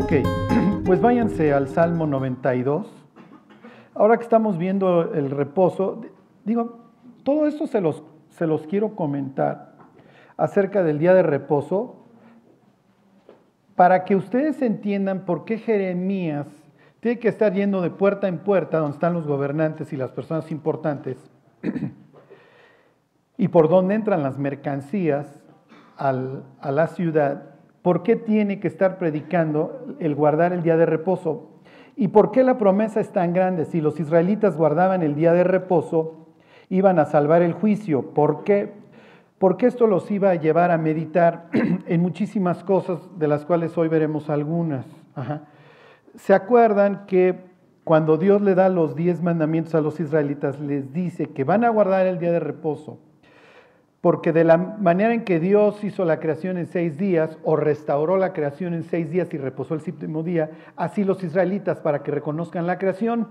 Ok, pues váyanse al Salmo 92. Ahora que estamos viendo el reposo, digo, todo esto se los, se los quiero comentar acerca del día de reposo para que ustedes entiendan por qué Jeremías tiene que estar yendo de puerta en puerta donde están los gobernantes y las personas importantes y por dónde entran las mercancías a la ciudad ¿Por qué tiene que estar predicando el guardar el día de reposo? ¿Y por qué la promesa es tan grande? Si los israelitas guardaban el día de reposo, iban a salvar el juicio. ¿Por qué? Porque esto los iba a llevar a meditar en muchísimas cosas, de las cuales hoy veremos algunas. ¿Se acuerdan que cuando Dios le da los diez mandamientos a los israelitas, les dice que van a guardar el día de reposo? Porque de la manera en que Dios hizo la creación en seis días, o restauró la creación en seis días y reposó el séptimo día, así los israelitas para que reconozcan la creación.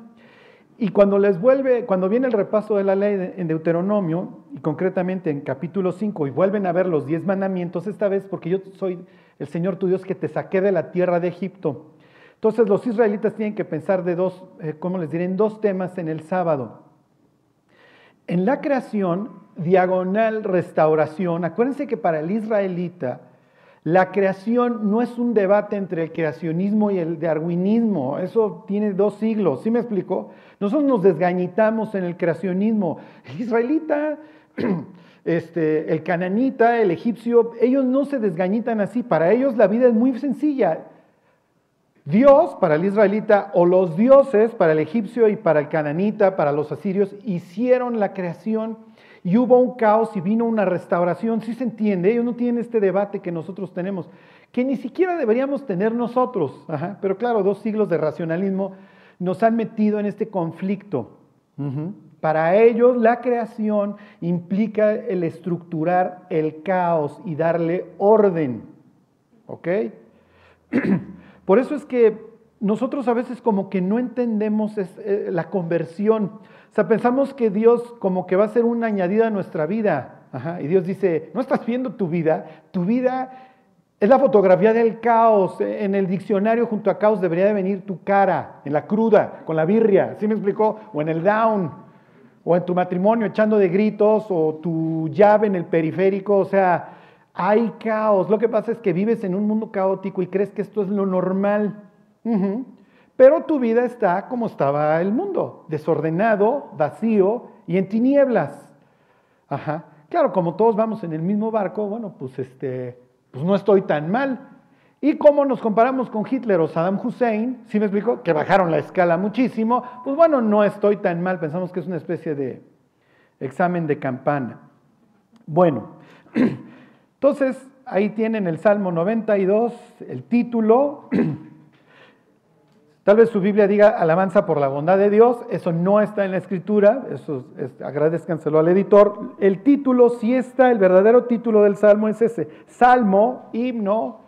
Y cuando les vuelve, cuando viene el repaso de la ley en Deuteronomio, y concretamente en capítulo 5, y vuelven a ver los diez mandamientos, esta vez porque yo soy el Señor tu Dios que te saqué de la tierra de Egipto. Entonces los israelitas tienen que pensar de dos, eh, ¿cómo les diré? En dos temas en el sábado. En la creación diagonal restauración, acuérdense que para el israelita la creación no es un debate entre el creacionismo y el darwinismo, eso tiene dos siglos, ¿sí me explico? Nosotros nos desgañitamos en el creacionismo. El israelita, este, el cananita, el egipcio, ellos no se desgañitan así, para ellos la vida es muy sencilla. Dios para el israelita o los dioses para el egipcio y para el cananita, para los asirios, hicieron la creación y hubo un caos y vino una restauración, sí se entiende, ellos no tienen este debate que nosotros tenemos, que ni siquiera deberíamos tener nosotros, pero claro, dos siglos de racionalismo nos han metido en este conflicto. Para ellos la creación implica el estructurar el caos y darle orden. ¿Ok? Por eso es que nosotros a veces como que no entendemos eh, la conversión. Sea, pensamos que Dios como que va a ser una añadida a nuestra vida. y Dios dice, no estás viendo tu vida, tu vida es la fotografía del caos. En el diccionario junto a caos debería de venir tu cara, en la cruda, con la birria, ¿sí me explicó? O en el down, o en tu matrimonio echando de gritos, o tu llave en el periférico, o sea, hay caos. Lo que pasa es que vives en un mundo caótico y crees que esto es lo normal. Pero tu vida está como estaba el mundo, desordenado, vacío y en tinieblas. Ajá. Claro, como todos vamos en el mismo barco, bueno, pues este, pues no estoy tan mal. Y como nos comparamos con Hitler o Saddam Hussein, ¿sí me explico? Que bajaron la escala muchísimo, pues bueno, no estoy tan mal, pensamos que es una especie de examen de campana. Bueno, entonces ahí tienen el Salmo 92, el título, Tal vez su Biblia diga alabanza por la bondad de Dios, eso no está en la escritura, eso es, agradezcanselo al editor. El título sí está, el verdadero título del salmo es ese, salmo, himno,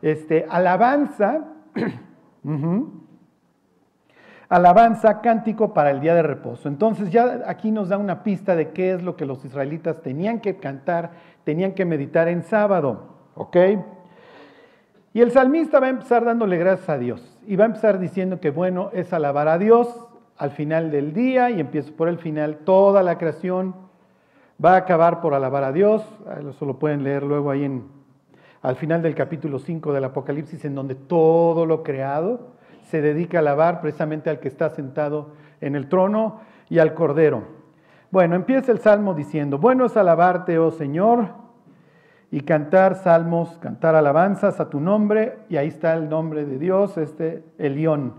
este, alabanza, alabanza, cántico para el día de reposo. Entonces ya aquí nos da una pista de qué es lo que los israelitas tenían que cantar, tenían que meditar en sábado, ¿ok? Y el salmista va a empezar dándole gracias a Dios y va a empezar diciendo que bueno es alabar a Dios al final del día y empiezo por el final, toda la creación va a acabar por alabar a Dios, eso lo pueden leer luego ahí en, al final del capítulo 5 del Apocalipsis, en donde todo lo creado se dedica a alabar precisamente al que está sentado en el trono y al Cordero. Bueno, empieza el Salmo diciendo, bueno es alabarte, oh Señor, y cantar salmos, cantar alabanzas a tu nombre, y ahí está el nombre de Dios, este Elión.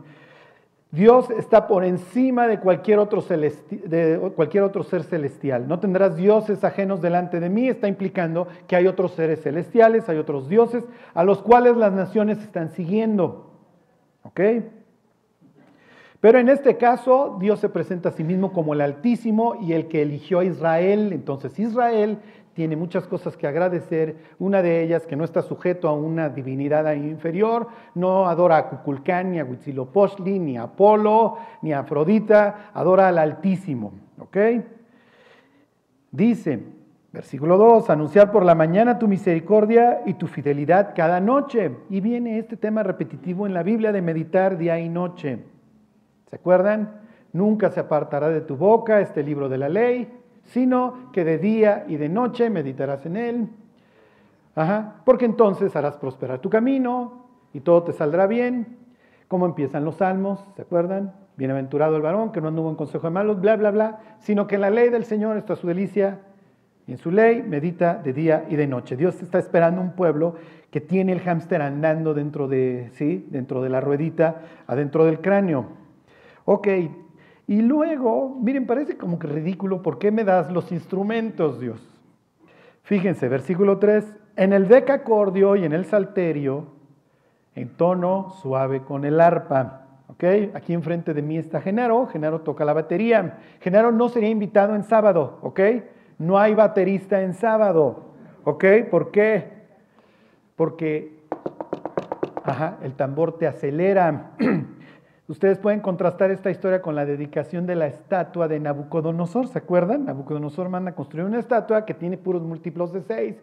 Dios está por encima de cualquier, otro de cualquier otro ser celestial. No tendrás dioses ajenos delante de mí, está implicando que hay otros seres celestiales, hay otros dioses a los cuales las naciones están siguiendo. ¿Ok? Pero en este caso, Dios se presenta a sí mismo como el Altísimo y el que eligió a Israel. Entonces Israel tiene muchas cosas que agradecer. Una de ellas, que no está sujeto a una divinidad inferior, no adora a Cuculcán, ni a Huitzilopochtli, ni a Apolo, ni a Afrodita, adora al Altísimo. Dice, Versículo 2, anunciar por la mañana tu misericordia y tu fidelidad cada noche. Y viene este tema repetitivo en la Biblia de meditar día y noche. ¿Se acuerdan? Nunca se apartará de tu boca este libro de la ley, sino que de día y de noche meditarás en él. Ajá, porque entonces harás prosperar tu camino y todo te saldrá bien. ¿Cómo empiezan los salmos? ¿Se acuerdan? Bienaventurado el varón que no anduvo en consejo de malos, bla, bla, bla, sino que en la ley del Señor está su delicia y en su ley medita de día y de noche. Dios está esperando un pueblo que tiene el hámster andando dentro de, ¿sí? dentro de la ruedita, adentro del cráneo. Ok, y luego, miren, parece como que ridículo, ¿por qué me das los instrumentos, Dios? Fíjense, versículo 3, en el decacordio y en el salterio, en tono suave con el arpa. ¿Ok? Aquí enfrente de mí está Genaro, Genaro toca la batería. Genaro no sería invitado en sábado, ¿ok? no hay baterista en sábado. ¿Ok? ¿Por qué? Porque el tambor te acelera. Ustedes pueden contrastar esta historia con la dedicación de la estatua de Nabucodonosor, ¿se acuerdan? Nabucodonosor manda a construir una estatua que tiene puros múltiplos de seis,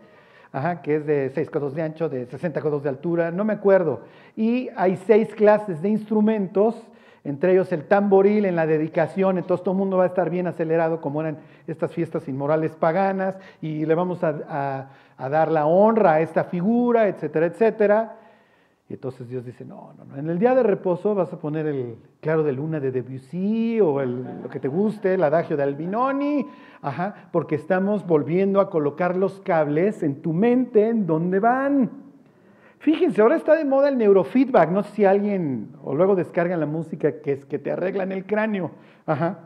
que es de seis codos de ancho, de 60 codos de altura, no me acuerdo. Y hay seis clases de instrumentos entre ellos el tamboril en la dedicación, entonces todo el mundo va a estar bien acelerado como eran estas fiestas inmorales paganas y le vamos a, dar la honra a esta figura, etcétera, etcétera. Y entonces Dios dice, no, no, no, en el día de reposo vas a poner el claro de luna de Debussy o lo que te guste, el adagio de Albinoni, ajá, porque estamos volviendo a colocar los cables en tu mente en donde van. Fíjense, ahora está de moda el neurofeedback. No sé si alguien, o luego descargan la música que es que te arreglan el cráneo. Ajá.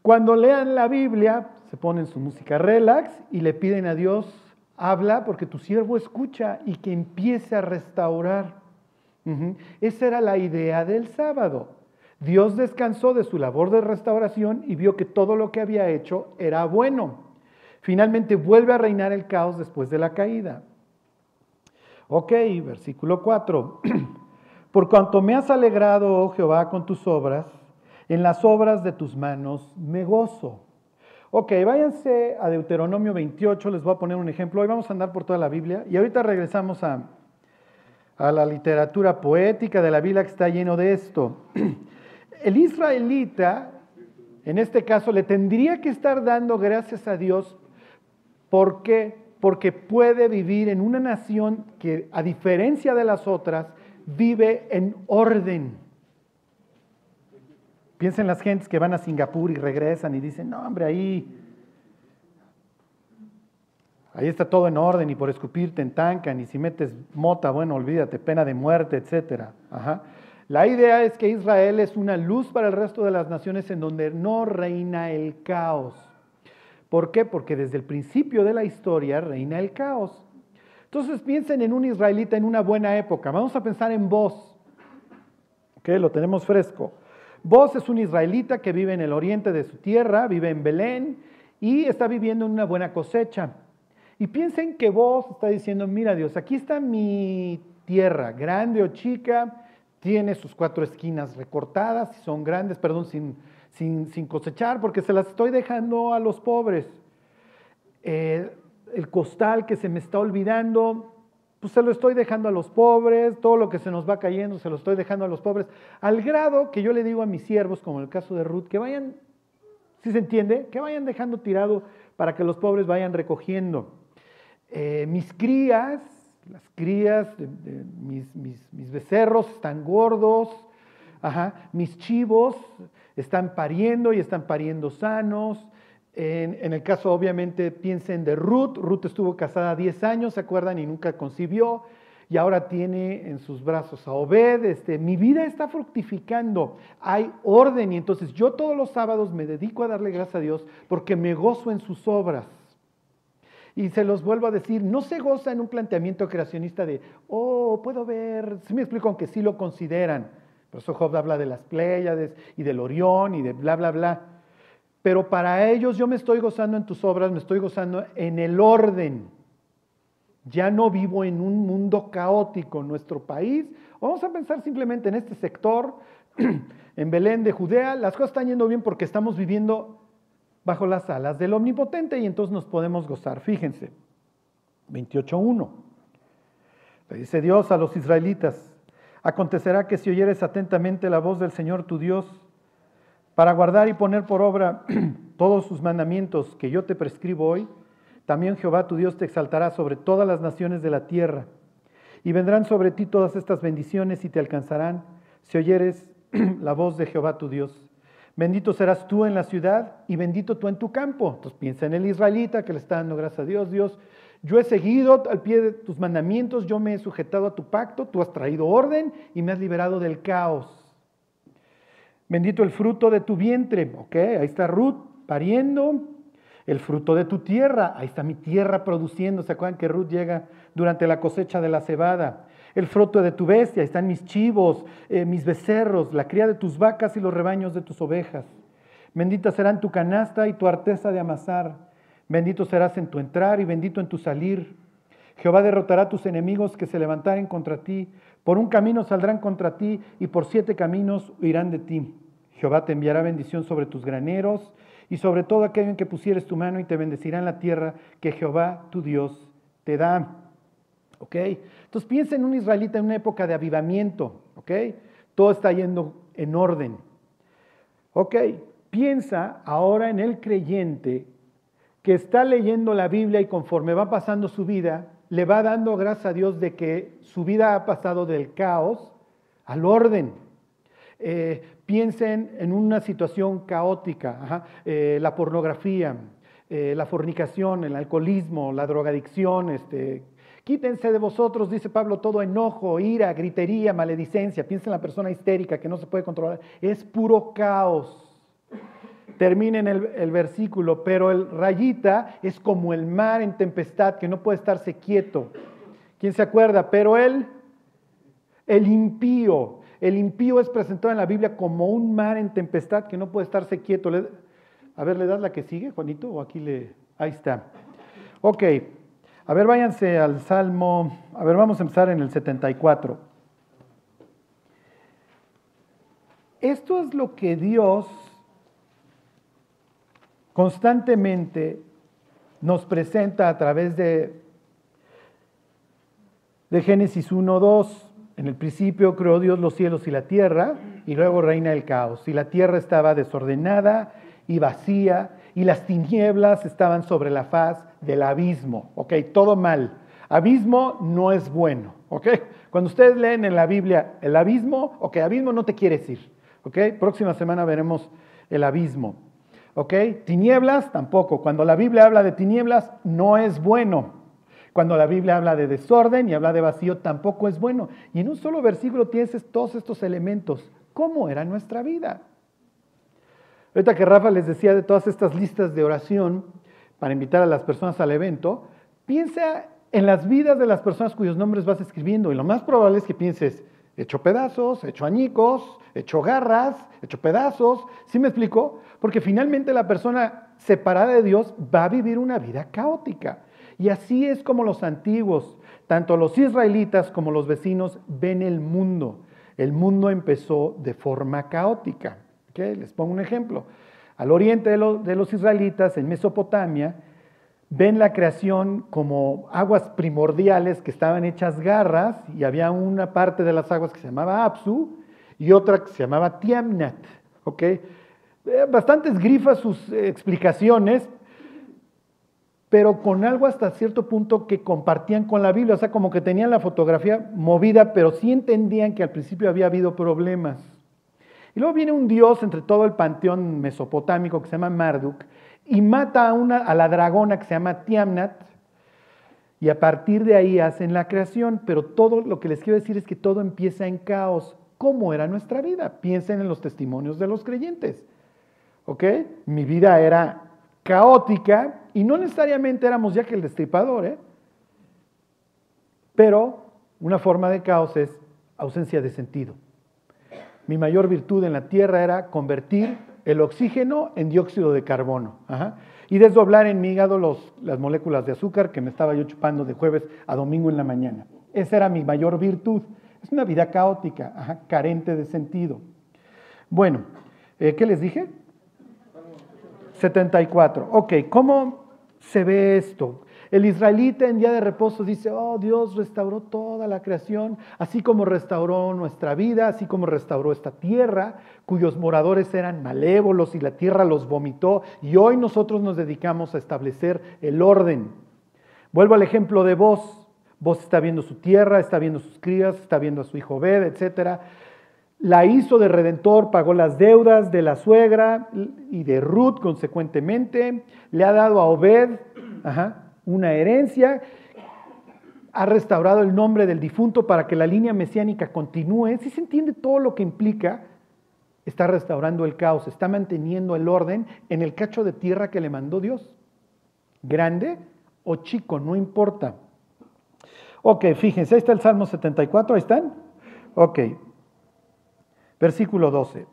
Cuando lean la Biblia, se ponen su música relax y le piden a Dios, habla porque tu siervo escucha y que empiece a restaurar. Esa era la idea del sábado. Dios descansó de su labor de restauración y vio que todo lo que había hecho era bueno. Finalmente vuelve a reinar el caos después de la caída. Ok, versículo 4. Por cuanto me has alegrado, oh Jehová, con tus obras, en las obras de tus manos me gozo. Ok, váyanse a Deuteronomio 28, les voy a poner un ejemplo. Hoy vamos a andar por toda la Biblia y ahorita regresamos a, a la literatura poética de la Biblia que está lleno de esto. El israelita, en este caso, le tendría que estar dando gracias a Dios porque porque puede vivir en una nación que, a diferencia de las otras, vive en orden. Piensen en las gentes que van a Singapur y regresan y dicen, no, hombre, ahí, ahí está todo en orden y por escupirte en tancan y si metes mota, bueno, olvídate, pena de muerte, etc. La idea es que Israel es una luz para el resto de las naciones en donde no reina el caos. ¿Por qué? Porque desde el principio de la historia reina el caos. Entonces piensen en un israelita en una buena época. Vamos a pensar en vos. que Lo tenemos fresco. Vos es un israelita que vive en el oriente de su tierra, vive en Belén y está viviendo en una buena cosecha. Y piensen que vos está diciendo, mira Dios, aquí está mi tierra, grande o chica, tiene sus cuatro esquinas recortadas, son grandes, perdón, sin, sin, cosechar porque se las estoy dejando a los pobres. Eh, el costal que se me está olvidando, pues se lo estoy dejando a los pobres, todo lo que se nos va cayendo se lo estoy dejando a los pobres, al grado que yo le digo a mis siervos, como en el caso de Ruth, que vayan, si se entiende, que vayan dejando tirado para que los pobres vayan recogiendo. Eh, mis crías, las crías, de, mis, mis, becerros están gordos, mis chivos están pariendo y están pariendo sanos. En, el caso, obviamente, piensen de Ruth. Ruth estuvo casada 10 años, ¿se acuerdan? Y nunca concibió. Y ahora tiene en sus brazos a Obed. Este, mi vida está fructificando. Hay orden. Y entonces yo todos los sábados me dedico a darle gracias a Dios porque me gozo en sus obras. Y se los vuelvo a decir, no se goza en un planteamiento creacionista de, oh, puedo ver, si me explico, aunque sí lo consideran por eso Job habla de las Pléyades y del Orión y de bla, bla, bla. Pero para ellos yo me estoy gozando en tus obras, me estoy gozando en el orden. Ya no vivo en un mundo caótico en nuestro país. Vamos a pensar simplemente en este sector, en Belén de Judea. Las cosas están yendo bien porque estamos viviendo bajo las alas del Omnipotente y entonces nos podemos gozar. Fíjense, 28.1. Le dice Dios a los israelitas, acontecerá que si oyeres atentamente la voz del Señor tu Dios, para guardar y poner por obra todos sus mandamientos que yo te prescribo hoy, también Jehová tu Dios te exaltará sobre todas las naciones de la tierra, y vendrán sobre ti todas estas bendiciones y te alcanzarán si oyeres la voz de Jehová tu Dios. Bendito serás tú en la ciudad y bendito tú en tu campo. Entonces piensa en el israelita que le está dando gracias a Dios. Dios, yo he seguido al pie de tus mandamientos, yo me he sujetado a tu pacto, tú has traído orden y me has liberado del caos. Bendito el fruto de tu vientre, ok, ahí está Ruth pariendo, el fruto de tu tierra, ahí está mi tierra produciendo, ¿se acuerdan que Ruth llega durante la cosecha de la cebada? El fruto de tu bestia, ahí están mis chivos, eh, mis becerros, la cría de tus vacas y los rebaños de tus ovejas. Bendita serán tu canasta y tu arteza de amasar. Bendito serás en tu entrar y bendito en tu salir. Jehová derrotará a tus enemigos que se levantaren contra ti. Por un camino saldrán contra ti y por siete caminos huirán de ti. Jehová te enviará bendición sobre tus graneros y sobre todo aquello en que pusieres tu mano y te bendecirá en la tierra que Jehová tu Dios te da. ¿Ok? Entonces piensa en un israelita en una época de avivamiento. ¿Ok? Todo está yendo en orden. ¿Ok? Piensa ahora en el creyente que está leyendo la Biblia y conforme va pasando su vida, le va dando gracias a Dios de que su vida ha pasado del caos al orden. Eh, piensen en una situación caótica, eh, la pornografía, eh, la fornicación, el alcoholismo, la drogadicción. Este, quítense de vosotros, dice Pablo, todo enojo, ira, gritería, maledicencia. Piensen en la persona histérica que no se puede controlar. Es puro caos. Terminen el, el versículo, pero el rayita es como el mar en tempestad que no puede estarse quieto. ¿Quién se acuerda? Pero él, el impío, el impío es presentado en la Biblia como un mar en tempestad que no puede estarse quieto. A ver, ¿le das la que sigue, Juanito? O aquí le... Ahí está. Ok. A ver, váyanse al Salmo. A ver, vamos a empezar en el 74. Esto es lo que Dios constantemente nos presenta a través de, de Génesis 1, 2. En el principio creó Dios los cielos y la tierra, y luego reina el caos. Y la tierra estaba desordenada y vacía, y las tinieblas estaban sobre la faz del abismo. Ok, todo mal. Abismo no es bueno. Ok, cuando ustedes leen en la Biblia el abismo, ok, abismo no te quiere decir. Ok, próxima semana veremos el abismo. Ok, tinieblas tampoco. Cuando la Biblia habla de tinieblas, no es bueno. Cuando la Biblia habla de desorden y habla de vacío, tampoco es bueno. Y en un solo versículo tienes todos estos elementos. ¿Cómo era nuestra vida? Ahorita que Rafa les decía de todas estas listas de oración para invitar a las personas al evento, piensa en las vidas de las personas cuyos nombres vas escribiendo. Y lo más probable es que pienses, hecho pedazos, hecho añicos, hecho garras, hecho pedazos. ¿Sí me explico? Porque finalmente la persona separada de Dios va a vivir una vida caótica. Y así es como los antiguos, tanto los israelitas como los vecinos, ven el mundo. El mundo empezó de forma caótica. Les pongo un ejemplo. Al oriente de, los israelitas, en Mesopotamia, ven la creación como aguas primordiales que estaban hechas garras y había una parte de las aguas que se llamaba Apsu y otra que se llamaba Tiamnat. ¿okay? Eh, bastantes grifas sus explicaciones, pero con algo hasta cierto punto que compartían con la Biblia, o sea, como que tenían la fotografía movida, pero sí entendían que al principio había habido problemas. Y luego viene un dios entre todo el panteón mesopotámico que se llama Marduk y mata a, una, a la dragona que se llama Tiamnat, y a partir de ahí hacen la creación, pero todo lo que les quiero decir es que todo empieza en caos. ¿Cómo era nuestra vida? Piensen en los testimonios de los creyentes. ¿Ok? Mi vida era caótica y no necesariamente éramos ya que el destripador, ¿eh? pero una forma de caos es ausencia de sentido. Mi mayor virtud en la tierra era convertir el oxígeno en dióxido de carbono y desdoblar en mi hígado las moléculas de azúcar que me estaba yo chupando de jueves a domingo en la mañana. Esa era mi mayor virtud. Es una vida caótica, carente de sentido. Bueno, eh, ¿qué les dije? 74. Ok, ¿cómo se ve esto? El israelita en día de reposo dice, oh Dios restauró toda la creación, así como restauró nuestra vida, así como restauró esta tierra, cuyos moradores eran malévolos y la tierra los vomitó, y hoy nosotros nos dedicamos a establecer el orden. Vuelvo al ejemplo de vos. Vos está viendo su tierra, está viendo sus crías, está viendo a su hijo Bed, etc. La hizo de redentor, pagó las deudas de la suegra y de Ruth consecuentemente. Le ha dado a Obed, una herencia, ha restaurado el nombre del difunto para que la línea mesiánica continúe. Si se entiende todo lo que implica, está restaurando el caos, está manteniendo el orden en el cacho de tierra que le mandó Dios. Grande o chico, no importa. Ok, fíjense, ahí está el Salmo 74, ahí están. Ok, versículo 12.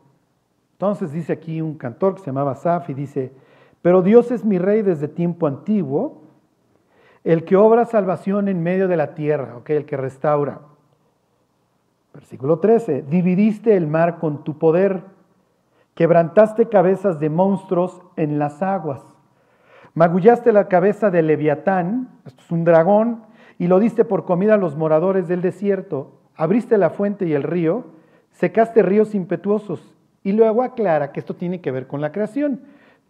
Entonces dice aquí un cantor que se llamaba Saf y dice, pero Dios es mi rey desde tiempo antiguo el que obra salvación en medio de la tierra, okay, el que restaura. Versículo 13, dividiste el mar con tu poder, quebrantaste cabezas de monstruos en las aguas, magullaste la cabeza de Leviatán, esto es un dragón, y lo diste por comida a los moradores del desierto, abriste la fuente y el río, secaste ríos impetuosos, y luego aclara que esto tiene que ver con la creación.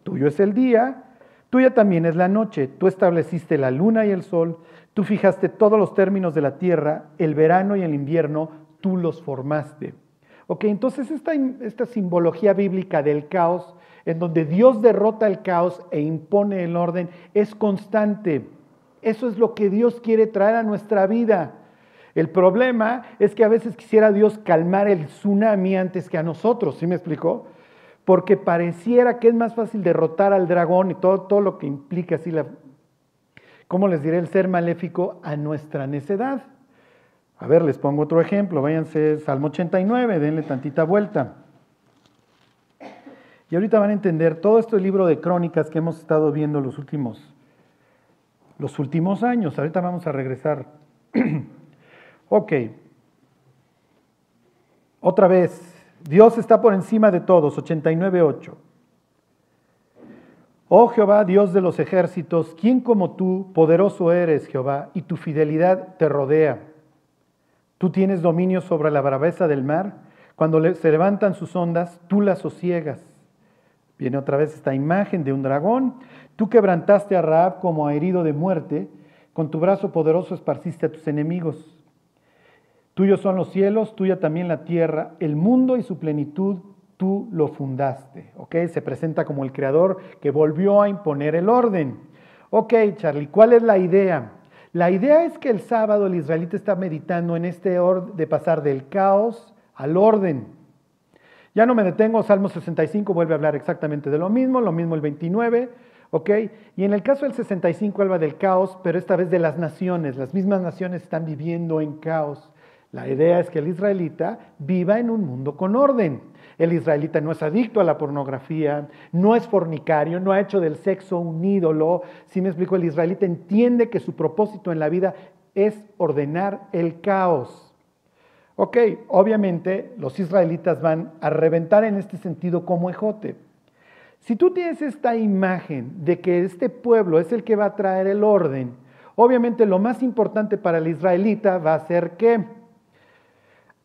Tuyo es el día, Tuya también es la noche, tú estableciste la luna y el sol, tú fijaste todos los términos de la tierra, el verano y el invierno, tú los formaste. Ok, entonces esta, esta simbología bíblica del caos, en donde Dios derrota el caos e impone el orden, es constante. Eso es lo que Dios quiere traer a nuestra vida. El problema es que a veces quisiera Dios calmar el tsunami antes que a nosotros, ¿sí me explicó? porque pareciera que es más fácil derrotar al dragón y todo, todo lo que implica así la, ¿cómo les diré? El ser maléfico a nuestra necedad. A ver, les pongo otro ejemplo, váyanse Salmo 89, denle tantita vuelta. Y ahorita van a entender todo este libro de crónicas que hemos estado viendo los últimos, los últimos años. Ahorita vamos a regresar. ok. Otra vez, Dios está por encima de todos, 89.8. Oh Jehová, Dios de los ejércitos, ¿quién como tú, poderoso eres, Jehová, y tu fidelidad te rodea? Tú tienes dominio sobre la braveza del mar, cuando se levantan sus ondas, tú las sosiegas. Viene otra vez esta imagen de un dragón. Tú quebrantaste a Raab como a herido de muerte, con tu brazo poderoso esparciste a tus enemigos. Tuyos son los cielos, tuya también la tierra, el mundo y su plenitud, tú lo fundaste. ¿Ok? Se presenta como el creador que volvió a imponer el orden. Ok, Charlie, ¿cuál es la idea? La idea es que el sábado el israelita está meditando en este orden de pasar del caos al orden. Ya no me detengo, Salmo 65 vuelve a hablar exactamente de lo mismo, lo mismo el 29, ¿ok? Y en el caso del 65 habla del caos, pero esta vez de las naciones. Las mismas naciones están viviendo en caos. La idea es que el israelita viva en un mundo con orden. El israelita no es adicto a la pornografía, no es fornicario, no ha hecho del sexo un ídolo. Si me explico, el israelita entiende que su propósito en la vida es ordenar el caos. Ok, obviamente los israelitas van a reventar en este sentido como ejote. Si tú tienes esta imagen de que este pueblo es el que va a traer el orden, obviamente lo más importante para el israelita va a ser que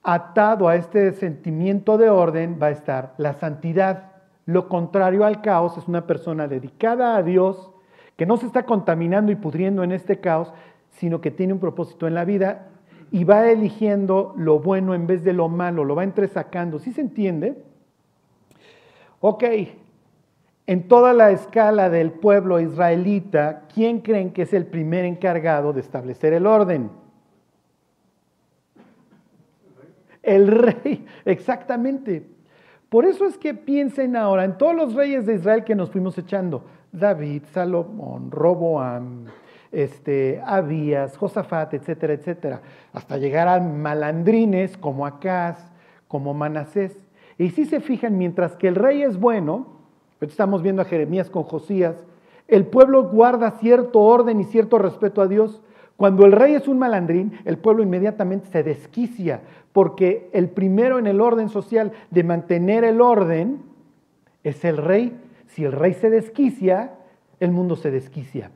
atado a este sentimiento de orden va a estar la santidad. Lo contrario al caos es una persona dedicada a Dios, que no se está contaminando y pudriendo en este caos, sino que tiene un propósito en la vida y va eligiendo lo bueno en vez de lo malo, lo va entresacando. ¿Sí se entiende? Ok, en toda la escala del pueblo israelita, ¿quién creen que es el primer encargado de establecer el orden? El rey, exactamente. Por eso es que piensen ahora en todos los reyes de Israel que nos fuimos echando. David, Salomón, Roboam, este, Abías, Josafat, etcétera, etcétera. Hasta llegar a malandrines como Acaz, como Manasés. Y si se fijan, mientras que el rey es bueno, estamos viendo a Jeremías con Josías, el pueblo guarda cierto orden y cierto respeto a Dios. Cuando el rey es un malandrín, el pueblo inmediatamente se desquicia, porque el primero en el orden social de mantener el orden es el rey. Si el rey se desquicia, el mundo se desquicia.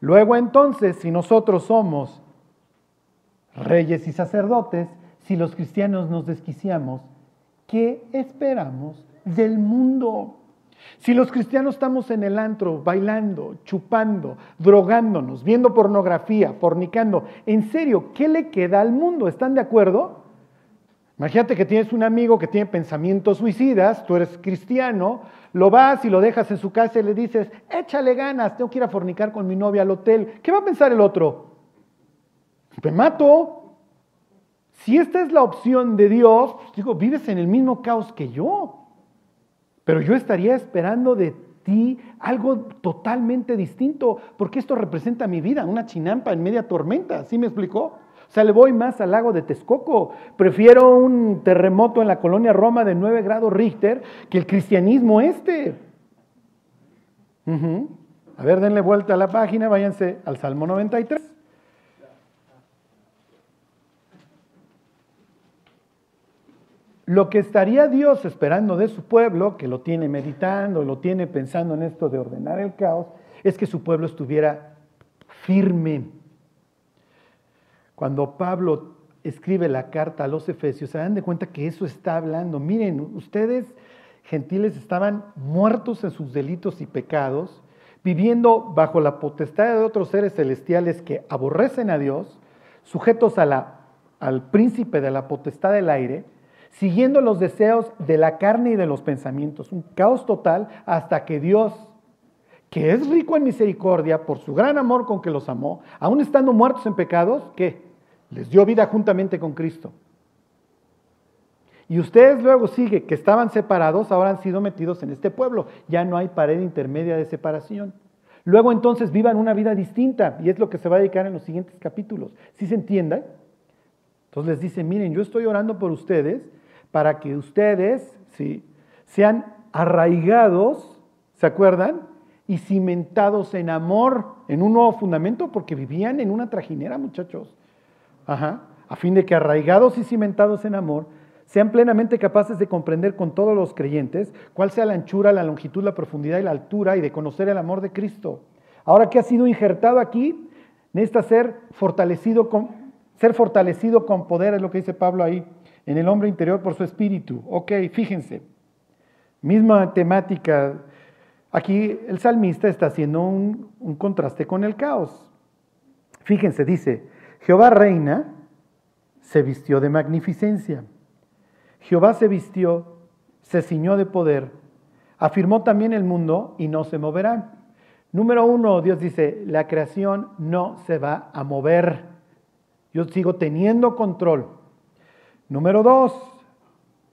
Luego entonces, si nosotros somos reyes y sacerdotes, si los cristianos nos desquiciamos, ¿qué esperamos del mundo? Si los cristianos estamos en el antro, bailando, chupando, drogándonos, viendo pornografía, fornicando, en serio, ¿qué le queda al mundo? ¿Están de acuerdo? Imagínate que tienes un amigo que tiene pensamientos suicidas, tú eres cristiano, lo vas y lo dejas en su casa y le dices, échale ganas, tengo que ir a fornicar con mi novia al hotel. ¿Qué va a pensar el otro? Me mato. Si esta es la opción de Dios, pues digo, vives en el mismo caos que yo. Pero yo estaría esperando de ti algo totalmente distinto, porque esto representa mi vida, una chinampa en media tormenta, ¿sí me explicó? O sea, le voy más al lago de Texcoco. Prefiero un terremoto en la colonia Roma de 9 grados Richter que el cristianismo este. A ver, denle vuelta a la página, váyanse al Salmo 93. Lo que estaría Dios esperando de su pueblo, que lo tiene meditando, lo tiene pensando en esto de ordenar el caos, es que su pueblo estuviera firme. Cuando Pablo escribe la carta a los Efesios, se dan de cuenta que eso está hablando. Miren, ustedes, gentiles, estaban muertos en sus delitos y pecados, viviendo bajo la potestad de otros seres celestiales que aborrecen a Dios, sujetos a la, al príncipe de la potestad del aire, siguiendo los deseos de la carne y de los pensamientos. Un caos total hasta que Dios, que es rico en misericordia por su gran amor con que los amó, aún estando muertos en pecados, ¿qué? Les dio vida juntamente con Cristo. Y ustedes luego sigue que estaban separados, ahora han sido metidos en este pueblo. Ya no hay pared intermedia de separación. Luego entonces vivan una vida distinta y es lo que se va a dedicar en los siguientes capítulos. ¿Sí se entiende? Entonces les dice, miren, yo estoy orando por ustedes para que ustedes ¿sí? sean arraigados, ¿se acuerdan? Y cimentados en amor, en un nuevo fundamento, porque vivían en una trajinera, muchachos. Ajá. A fin de que arraigados y cimentados en amor, sean plenamente capaces de comprender con todos los creyentes cuál sea la anchura, la longitud, la profundidad y la altura y de conocer el amor de Cristo. Ahora que ha sido injertado aquí, necesita ser fortalecido con, ser fortalecido con poder, es lo que dice Pablo ahí en el hombre interior por su espíritu. Ok, fíjense, misma temática. Aquí el salmista está haciendo un, un contraste con el caos. Fíjense, dice, Jehová reina, se vistió de magnificencia. Jehová se vistió, se ciñó de poder, afirmó también el mundo y no se moverá. Número uno, Dios dice, la creación no se va a mover. Yo sigo teniendo control. Número dos,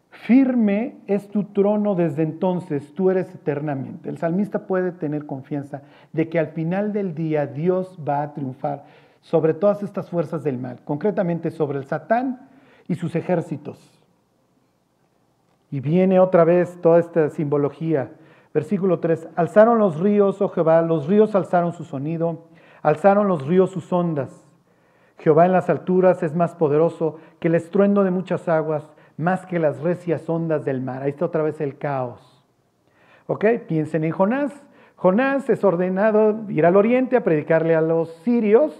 firme es tu trono desde entonces, tú eres eternamente. El salmista puede tener confianza de que al final del día Dios va a triunfar sobre todas estas fuerzas del mal, concretamente sobre el Satán y sus ejércitos. Y viene otra vez toda esta simbología. Versículo 3, alzaron los ríos, oh Jehová, los ríos alzaron su sonido, alzaron los ríos sus ondas. Jehová en las alturas es más poderoso que el estruendo de muchas aguas, más que las recias ondas del mar. Ahí está otra vez el caos. ¿Ok? Piensen en Jonás. Jonás es ordenado ir al oriente a predicarle a los sirios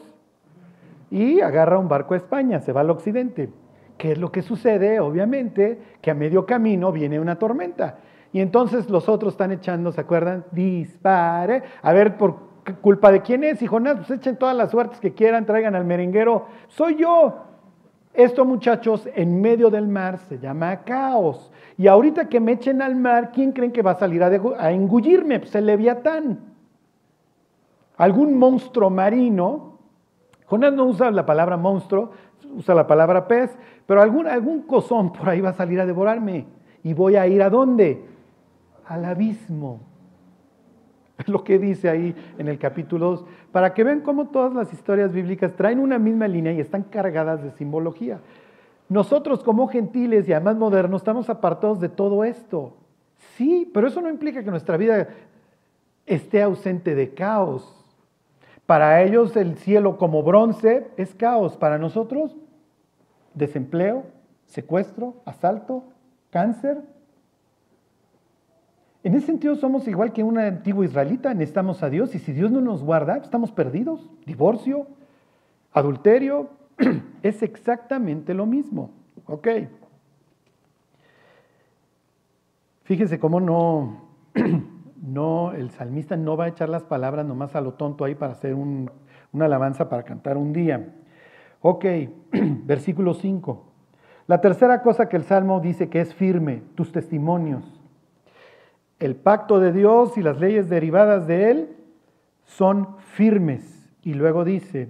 y agarra un barco a España, se va al occidente. ¿Qué es lo que sucede? Obviamente que a medio camino viene una tormenta. Y entonces los otros están echando, ¿se acuerdan? Dispare. A ver por ¿Culpa de quién es? Y Jonás, pues echen todas las suertes que quieran, traigan al merenguero. Soy yo. Esto, muchachos, en medio del mar se llama caos. Y ahorita que me echen al mar, ¿quién creen que va a salir a, engullirme? Pues el leviatán. Algún monstruo marino. Jonás no usa la palabra monstruo, usa la palabra pez, pero algún, algún cozón por ahí va a salir a devorarme. ¿Y voy a ir a dónde? Al abismo. Lo que dice ahí en el capítulo 2, para que vean cómo todas las historias bíblicas traen una misma línea y están cargadas de simbología. Nosotros como gentiles y además modernos estamos apartados de todo esto. Sí, pero eso no implica que nuestra vida esté ausente de caos. Para ellos el cielo como bronce es caos. Para nosotros, desempleo, secuestro, asalto, cáncer, En ese sentido somos igual que un antiguo israelita, necesitamos a Dios y si Dios no nos guarda, estamos perdidos. Divorcio, adulterio, es exactamente lo mismo. Ok. Fíjense cómo no, no, el salmista no va a echar las palabras nomás a lo tonto ahí para hacer una alabanza para cantar un día. Ok, versículo 5. La tercera cosa que el Salmo dice que es firme, tus testimonios el pacto de Dios y las leyes derivadas de él son firmes. Y luego dice,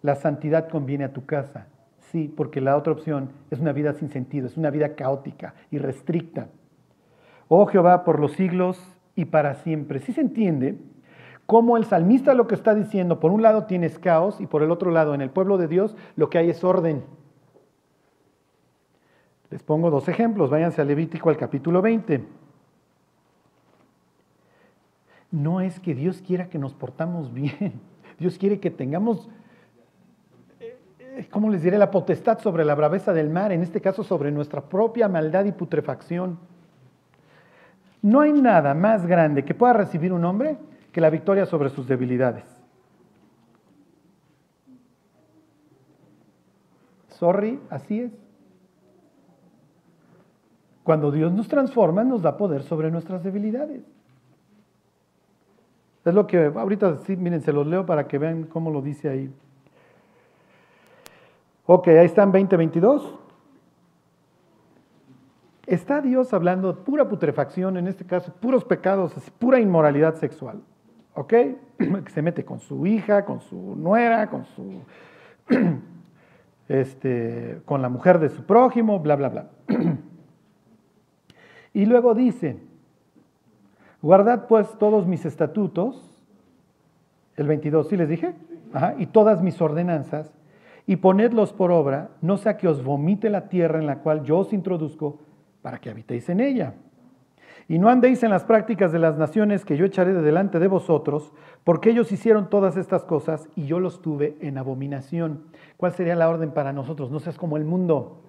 la santidad conviene a tu casa. Sí, porque la otra opción es una vida sin sentido, es una vida caótica y restricta. Oh Jehová, por los siglos y para siempre. Sí se entiende cómo el salmista lo que está diciendo, por un lado tienes caos y por el otro lado en el pueblo de Dios lo que hay es orden. Les pongo dos ejemplos, váyanse a Levítico al capítulo 20 no es que Dios quiera que nos portamos bien. Dios quiere que tengamos, eh, ¿cómo les diré?, la potestad sobre la braveza del mar, en este caso sobre nuestra propia maldad y putrefacción. No hay nada más grande que pueda recibir un hombre que la victoria sobre sus debilidades. Sorry, así es. Cuando Dios nos transforma, nos da poder sobre nuestras debilidades. Es lo que ahorita sí, miren, se los leo para que vean cómo lo dice ahí. Ok, ahí están 2022. Está Dios hablando de pura putrefacción, en este caso, puros pecados, pura inmoralidad sexual. ¿Ok? Se mete con su hija, con su nuera, con su. Este, con la mujer de su prójimo, bla, bla, bla. Y luego dice, Guardad pues todos mis estatutos, el 22, ¿sí les dije? y todas mis ordenanzas, y ponedlos por obra, no sea que os vomite la tierra en la cual yo os introduzco, para que habitéis en ella. Y no andéis en las prácticas de las naciones que yo echaré de delante de vosotros, porque ellos hicieron todas estas cosas y yo los tuve en abominación. ¿Cuál sería la orden para nosotros? No seas como el mundo.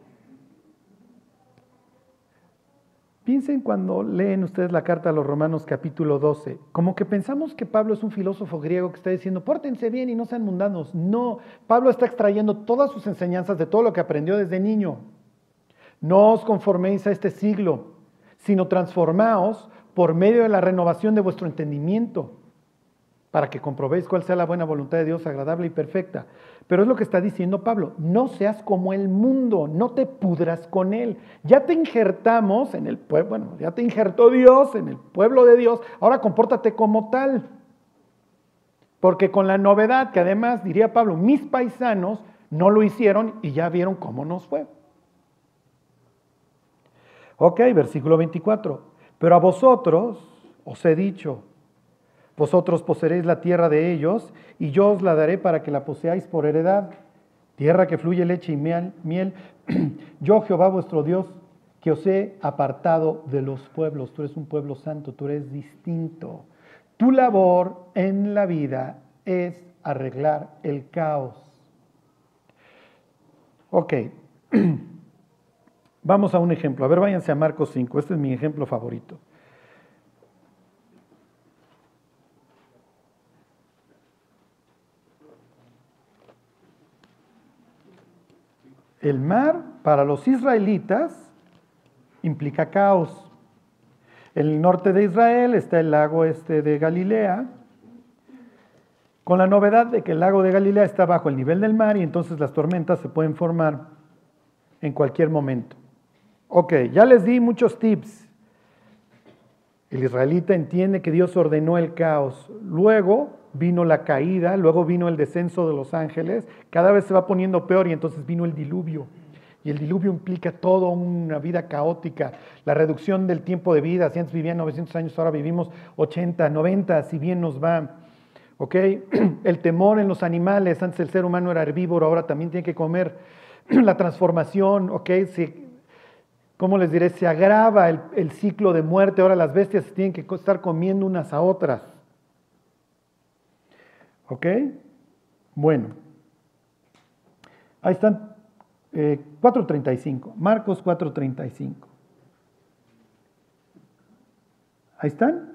Piensen cuando leen ustedes la carta a los Romanos capítulo 12, como que pensamos que Pablo es un filósofo griego que está diciendo, pórtense bien y no sean mundanos. No, Pablo está extrayendo todas sus enseñanzas de todo lo que aprendió desde niño. No os conforméis a este siglo, sino transformaos por medio de la renovación de vuestro entendimiento, para que comprobéis cuál sea la buena voluntad de Dios, agradable y perfecta. Pero es lo que está diciendo Pablo, no seas como el mundo, no te pudras con él. Ya te injertamos en el pueblo, bueno, ya te injertó Dios en el pueblo de Dios, ahora compórtate como tal. Porque con la novedad que además, diría Pablo, mis paisanos no lo hicieron y ya vieron cómo nos fue. Ok, versículo 24. Pero a vosotros os he dicho, vosotros poseeréis la tierra de ellos, y yo os la daré para que la poseáis por heredad. Tierra que fluye leche y miel. yo, Jehová vuestro Dios, que os he apartado de los pueblos. Tú eres un pueblo santo, tú eres distinto. Tu labor en la vida es arreglar el caos. Ok. Vamos a un ejemplo. A ver, váyanse a Marcos 5. Este es mi ejemplo favorito. El mar para los israelitas implica caos. En el norte de Israel está el lago este de Galilea, con la novedad de que el lago de Galilea está bajo el nivel del mar y entonces las tormentas se pueden formar en cualquier momento. Ok, ya les di muchos tips. El israelita entiende que Dios ordenó el caos. Luego vino la caída, luego vino el descenso de los ángeles, cada vez se va poniendo peor y entonces vino el diluvio. Y el diluvio implica toda una vida caótica, la reducción del tiempo de vida, si antes vivían 900 años, ahora vivimos 80, 90, si bien nos va. ¿Ok? El temor en los animales, antes el ser humano era herbívoro, ahora también tiene que comer. La transformación, ¿ok? ¿Cómo les diré? Se agrava el, el ciclo de muerte, ahora las bestias tienen que estar comiendo unas a otras. ¿Ok? Bueno. Ahí están 4.35. Eh, Marcos 4.35. Ahí están.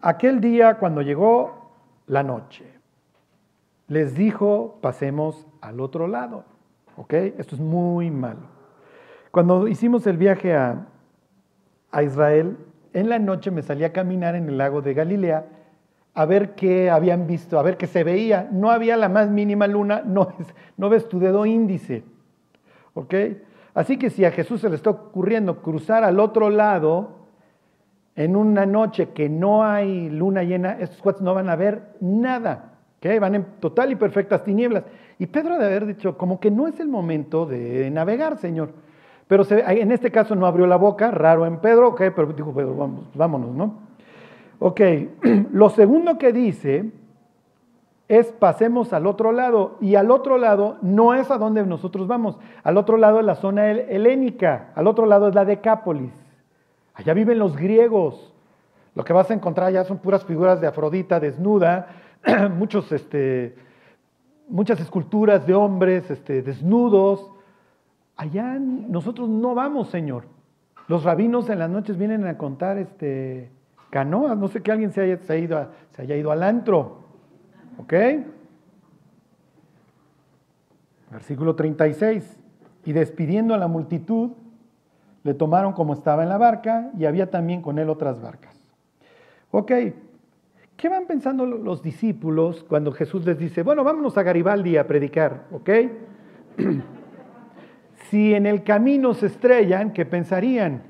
Aquel día cuando llegó la noche, les dijo, pasemos al otro lado. ¿Ok? Esto es muy malo. Cuando hicimos el viaje a, a Israel, en la noche me salí a caminar en el lago de Galilea a ver qué habían visto, a ver qué se veía. No había la más mínima luna, no, no ves tu dedo índice. ¿Ok? Así que si a Jesús se le está ocurriendo cruzar al otro lado en una noche que no hay luna llena, estos cuates no van a ver nada. ¿ok? Van en total y perfectas tinieblas. Y Pedro de haber dicho, como que no es el momento de navegar, Señor. Pero en este caso no abrió la boca, raro en Pedro, ok, pero dijo Pedro, vamos, vámonos, ¿no? Ok, lo segundo que dice es pasemos al otro lado. Y al otro lado no es a donde nosotros vamos. Al otro lado es la zona helénica. Al otro lado es la Decápolis. Allá viven los griegos. Lo que vas a encontrar allá son puras figuras de Afrodita desnuda, muchos, este, muchas esculturas de hombres este, desnudos. Allá nosotros no vamos, Señor. Los rabinos en las noches vienen a contar este, No sé que alguien se haya, ido se haya ido al antro. ¿Ok? Versículo 36. Y despidiendo a la multitud, le tomaron como estaba en la barca y había también con él otras barcas. Ok, ¿qué van pensando los discípulos cuando Jesús les dice, bueno, vámonos a Garibaldi a predicar? ¿Ok? si en el camino se estrellan, ¿qué pensarían?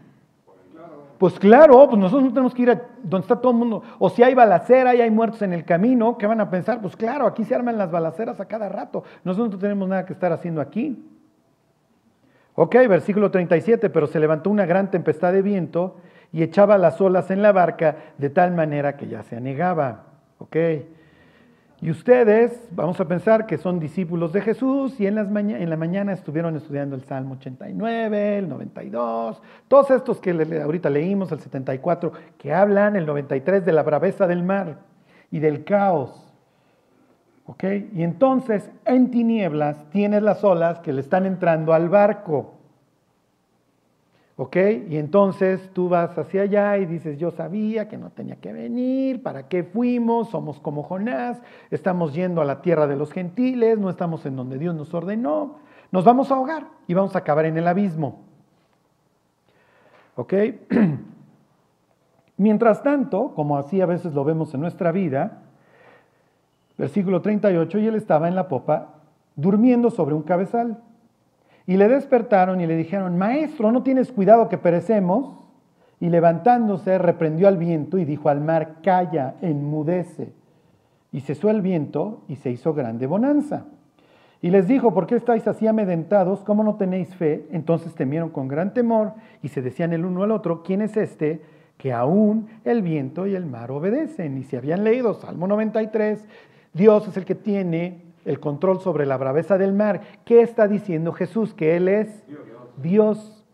Pues claro, pues nosotros no tenemos que ir a donde está todo el mundo. O si hay balacera y hay muertos en el camino, ¿qué van a pensar? Pues claro, aquí se arman las balaceras a cada rato. Nosotros no tenemos nada que estar haciendo aquí. Ok, versículo 37, pero se levantó una gran tempestad de viento y echaba las olas en la barca de tal manera que ya se anegaba. Ok. Y ustedes, vamos a pensar que son discípulos de Jesús y en, la mañana estuvieron estudiando el Salmo 89, el 92, todos estos que ahorita leímos, el 74, que hablan, el 93, de la braveza del mar y del caos. ¿Ok? Y entonces en tinieblas tienes las olas que le están entrando al barco. ¿Ok? Y entonces tú vas hacia allá y dices, yo sabía que no tenía que venir, ¿para qué fuimos? Somos como Jonás, estamos yendo a la tierra de los gentiles, no estamos en donde Dios nos ordenó, nos vamos a ahogar y vamos a acabar en el abismo. ¿Ok? Mientras tanto, como así a veces lo vemos en nuestra vida, Versículo 38, y él estaba en la popa durmiendo sobre un cabezal. Y le despertaron y le dijeron, Maestro, ¿no tienes cuidado que perecemos? Y levantándose, reprendió al viento y dijo al mar, Calla, enmudece. Y cesó el viento y se hizo grande bonanza. Y les dijo, ¿por qué estáis así amedentados? ¿Cómo no tenéis fe? Entonces temieron con gran temor y se decían el uno al otro, ¿quién es este que aún el viento y el mar obedecen? Y si habían leído Salmo 93, Dios es el que tiene el control sobre la braveza del mar. ¿Qué está diciendo Jesús? Que Él es Dios.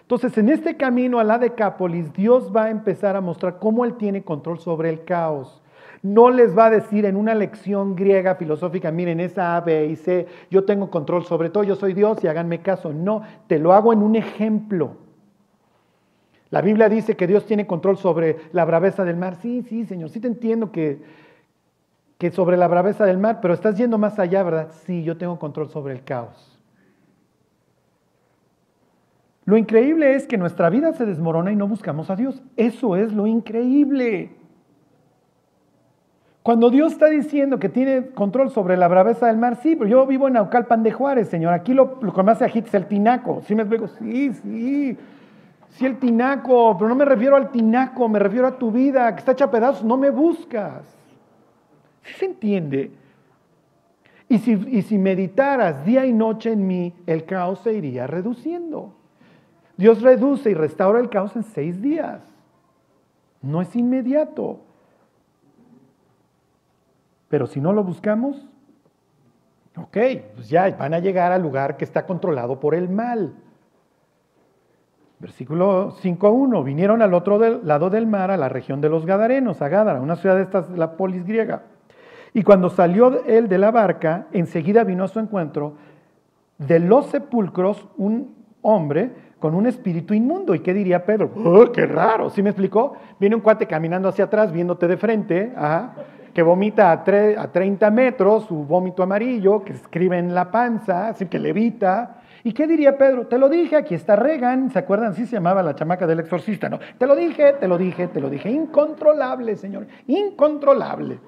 Entonces, en este camino a la Decápolis, Dios va a empezar a mostrar cómo Él tiene control sobre el caos. No les va a decir en una lección griega filosófica, miren, esa A, B y C, yo tengo control sobre todo, yo soy Dios y háganme caso. No, te lo hago en un ejemplo. La Biblia dice que Dios tiene control sobre la braveza del mar. Sí, sí, Señor, sí te entiendo que que sobre la braveza del mar, pero estás yendo más allá, ¿verdad? Sí, yo tengo control sobre el caos. Lo increíble es que nuestra vida se desmorona y no buscamos a Dios. Eso es lo increíble. Cuando Dios está diciendo que tiene control sobre la braveza del mar, sí, pero yo vivo en Naucalpan de Juárez, Señor. Aquí lo, lo que más se agita es el tinaco. ¿Sí me explico? Sí, sí. Sí, el tinaco, pero no me refiero al tinaco, me refiero a tu vida, que está hecha pedazos, no me buscas. ¿Sí se entiende? Y si, y si meditaras día y noche en mí, el caos se iría reduciendo. Dios reduce y restaura el caos en seis días. No es inmediato. Pero si no lo buscamos, ok, pues ya van a llegar al lugar que está controlado por el mal. Versículo 5 a 1. Vinieron al otro lado del mar, a la región de los Gadarenos, a Gádara, una ciudad de estas, la polis griega. Y cuando salió él de la barca, enseguida vino a su encuentro de los sepulcros un hombre con un espíritu inmundo. ¿Y qué diría Pedro? ¡Oh, qué raro! ¿Sí me explicó? Viene un cuate caminando hacia atrás, viéndote de frente, que vomita a, a 30 metros, su vómito amarillo, que escribe en la panza, así que levita. ¿Y qué diría Pedro? Te lo dije, aquí está Regan, ¿se acuerdan? Así se llamaba la chamaca del exorcista, ¿no? Te lo dije, te lo dije, te lo dije. Incontrolable, Señor, incontrolable.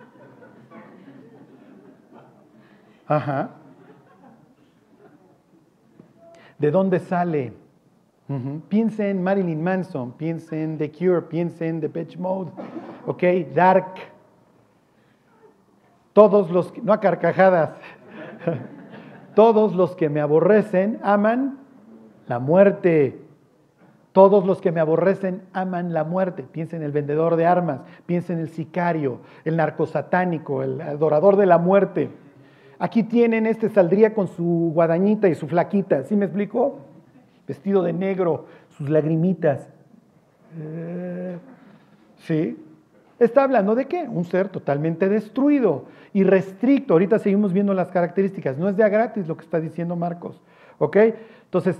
Ajá. ¿De dónde sale? Piense en Marilyn Manson, piense en The Cure, piense en The Pitch Mode, ¿ok? Dark. Todos los, no a carcajadas, todos los que me aborrecen aman la muerte. Todos los que me aborrecen aman la muerte. Piensa en el vendedor de armas, piensa en el sicario, el narcosatánico, el adorador de la muerte. Aquí tienen, este saldría con su guadañita y su flaquita, ¿sí me explico? Vestido de negro, sus lagrimitas. Eh, ¿Sí? Está hablando de qué? Un ser totalmente destruido y restricto. Ahorita seguimos viendo las características. No es de a gratis lo que está diciendo Marcos. ¿Ok? Entonces,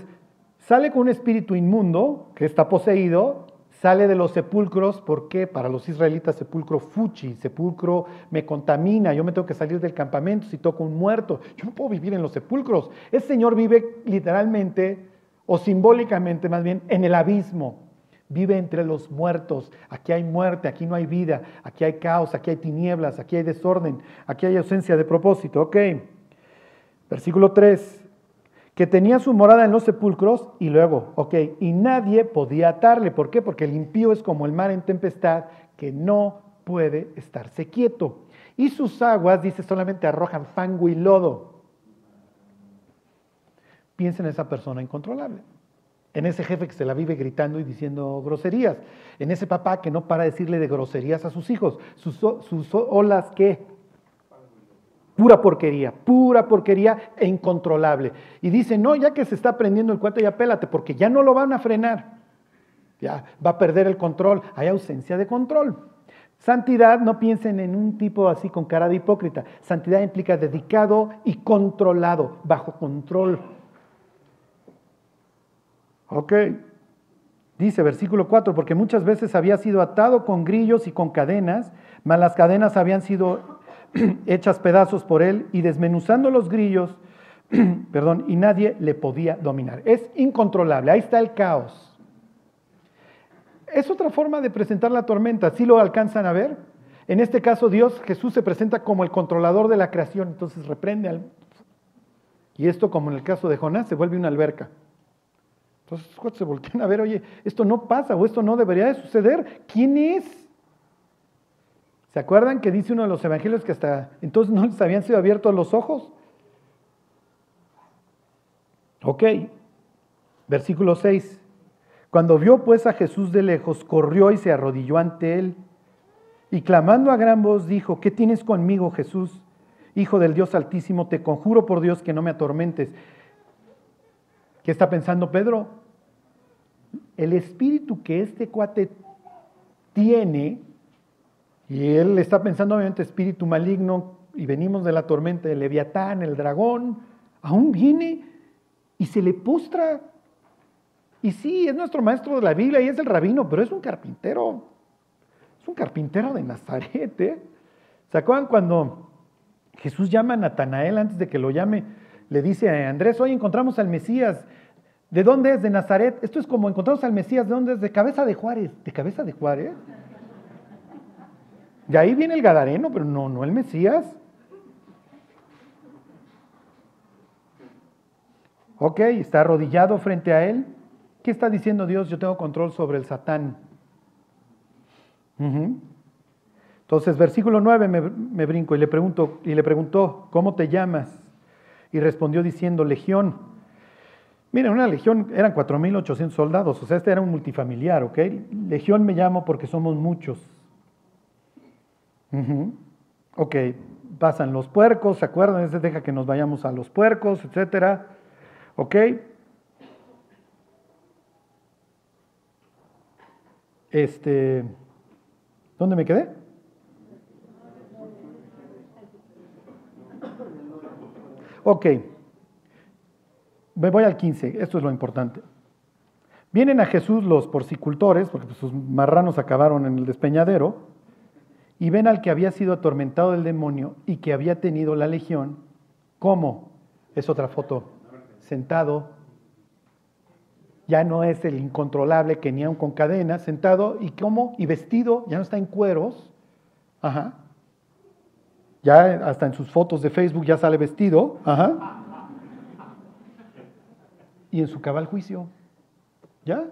sale con un espíritu inmundo que está poseído sale de los sepulcros, ¿por qué? Para los israelitas sepulcro fuchi, sepulcro me contamina, yo me tengo que salir del campamento si toco un muerto, yo no puedo vivir en los sepulcros. El Señor vive literalmente o simbólicamente más bien en el abismo, vive entre los muertos, aquí hay muerte, aquí no hay vida, aquí hay caos, aquí hay tinieblas, aquí hay desorden, aquí hay ausencia de propósito, ok. Versículo 3, que tenía su morada en los sepulcros y luego, ok, y nadie podía atarle. ¿Por qué? Porque el impío es como el mar en tempestad que no puede estarse quieto. Y sus aguas, dice, solamente arrojan fango y lodo. Piensa en esa persona incontrolable, en ese jefe que se la vive gritando y diciendo groserías, en ese papá que no para decirle de groserías a sus hijos, sus, sus olas que Pura porquería, pura porquería e incontrolable. Y dice, no, ya que se está prendiendo el cuento, ya pélate, porque ya no lo van a frenar. Ya va a perder el control. Hay ausencia de control. Santidad, no piensen en un tipo así con cara de hipócrita. Santidad implica dedicado y controlado, bajo control. Ok. Dice versículo 4, porque muchas veces había sido atado con grillos y con cadenas, mas las cadenas habían sido hechas pedazos por él y desmenuzando los grillos, perdón, y nadie le podía dominar. Es incontrolable, ahí está el caos. Es otra forma de presentar la tormenta, si lo alcanzan a ver? En este caso Dios, Jesús se presenta como el controlador de la creación, entonces reprende al... Y esto, como en el caso de Jonás, se vuelve una alberca. Entonces se voltean a ver, oye, esto no pasa o esto no debería de suceder. ¿Quién es? ¿Se acuerdan que dice uno de los evangelios que hasta entonces no les habían sido abiertos los ojos? Ok, versículo 6. Cuando vio pues a Jesús de lejos, corrió y se arrodilló ante él. Y clamando a gran voz dijo, ¿qué tienes conmigo, Jesús? Hijo del Dios Altísimo, te conjuro por Dios que no me atormentes. ¿Qué está pensando Pedro? El espíritu que este cuate tiene y él está pensando, obviamente, espíritu maligno, y venimos de la tormenta del Leviatán, el dragón, aún viene y se le postra. Y sí, es nuestro maestro de la Biblia y es el rabino, pero es un carpintero. Es un carpintero de Nazaret. ¿eh? ¿Se acuerdan cuando Jesús llama a Natanael antes de que lo llame? Le dice a Andrés, hoy encontramos al Mesías. ¿De dónde es? De Nazaret. Esto es como encontramos al Mesías. ¿De dónde es? De cabeza de Juárez. ¿De cabeza de Juárez? De ahí viene el Gadareno, pero no, no el Mesías. Ok, está arrodillado frente a él. ¿Qué está diciendo Dios? Yo tengo control sobre el Satán. Entonces, versículo 9 me, brinco y le, pregunto, y le preguntó, ¿cómo te llamas? Y respondió diciendo, Legión. Miren, una legión eran 4.800 soldados, o sea, este era un multifamiliar, ¿ok? Legión me llamo porque somos muchos. Ok, pasan los puercos, ¿se acuerdan? Ese deja que nos vayamos a los puercos, etcétera. Ok. Este, ¿dónde me quedé? Ok, me voy al 15, esto es lo importante. Vienen a Jesús los porcicultores, porque pues, sus marranos acabaron en el despeñadero, y ven al que había sido atormentado del demonio y que había tenido la legión. ¿Cómo? Es otra foto. Sentado. Ya no es el incontrolable que ni aun con cadenas, sentado y cómo, y vestido, ya no está en cueros. Ajá. Ya hasta en sus fotos de Facebook ya sale vestido. Ajá. Y en su cabal juicio. ¿Ya?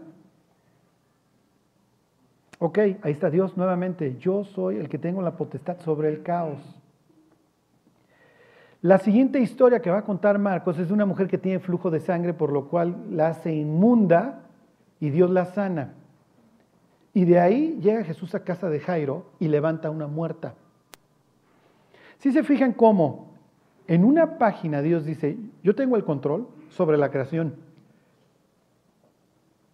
Ok, ahí está Dios nuevamente. Yo soy el que tengo la potestad sobre el caos. La siguiente historia que va a contar Marcos es de una mujer que tiene flujo de sangre, por lo cual la hace inmunda y Dios la sana. Y de ahí llega Jesús a casa de Jairo y levanta una muerta. Si se fijan cómo en una página Dios dice, yo tengo el control sobre la creación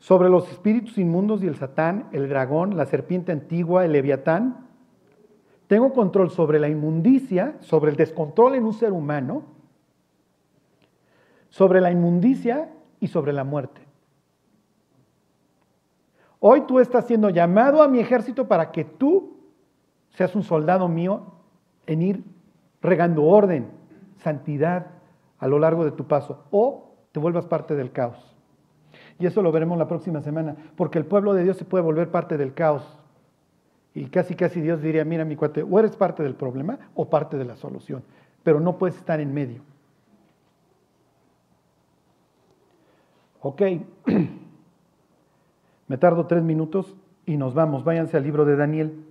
sobre los espíritus inmundos y el satán, el dragón, la serpiente antigua, el leviatán. Tengo control sobre la inmundicia, sobre el descontrol en un ser humano, sobre la inmundicia y sobre la muerte. Hoy tú estás siendo llamado a mi ejército para que tú seas un soldado mío en ir regando orden, santidad a lo largo de tu paso, o te vuelvas parte del caos. Y eso lo veremos la próxima semana, porque el pueblo de Dios se puede volver parte del caos. Y casi, casi Dios diría, mira mi cuate, o eres parte del problema o parte de la solución, pero no puedes estar en medio. Ok, me tardo tres minutos y nos vamos. Váyanse al libro de Daniel.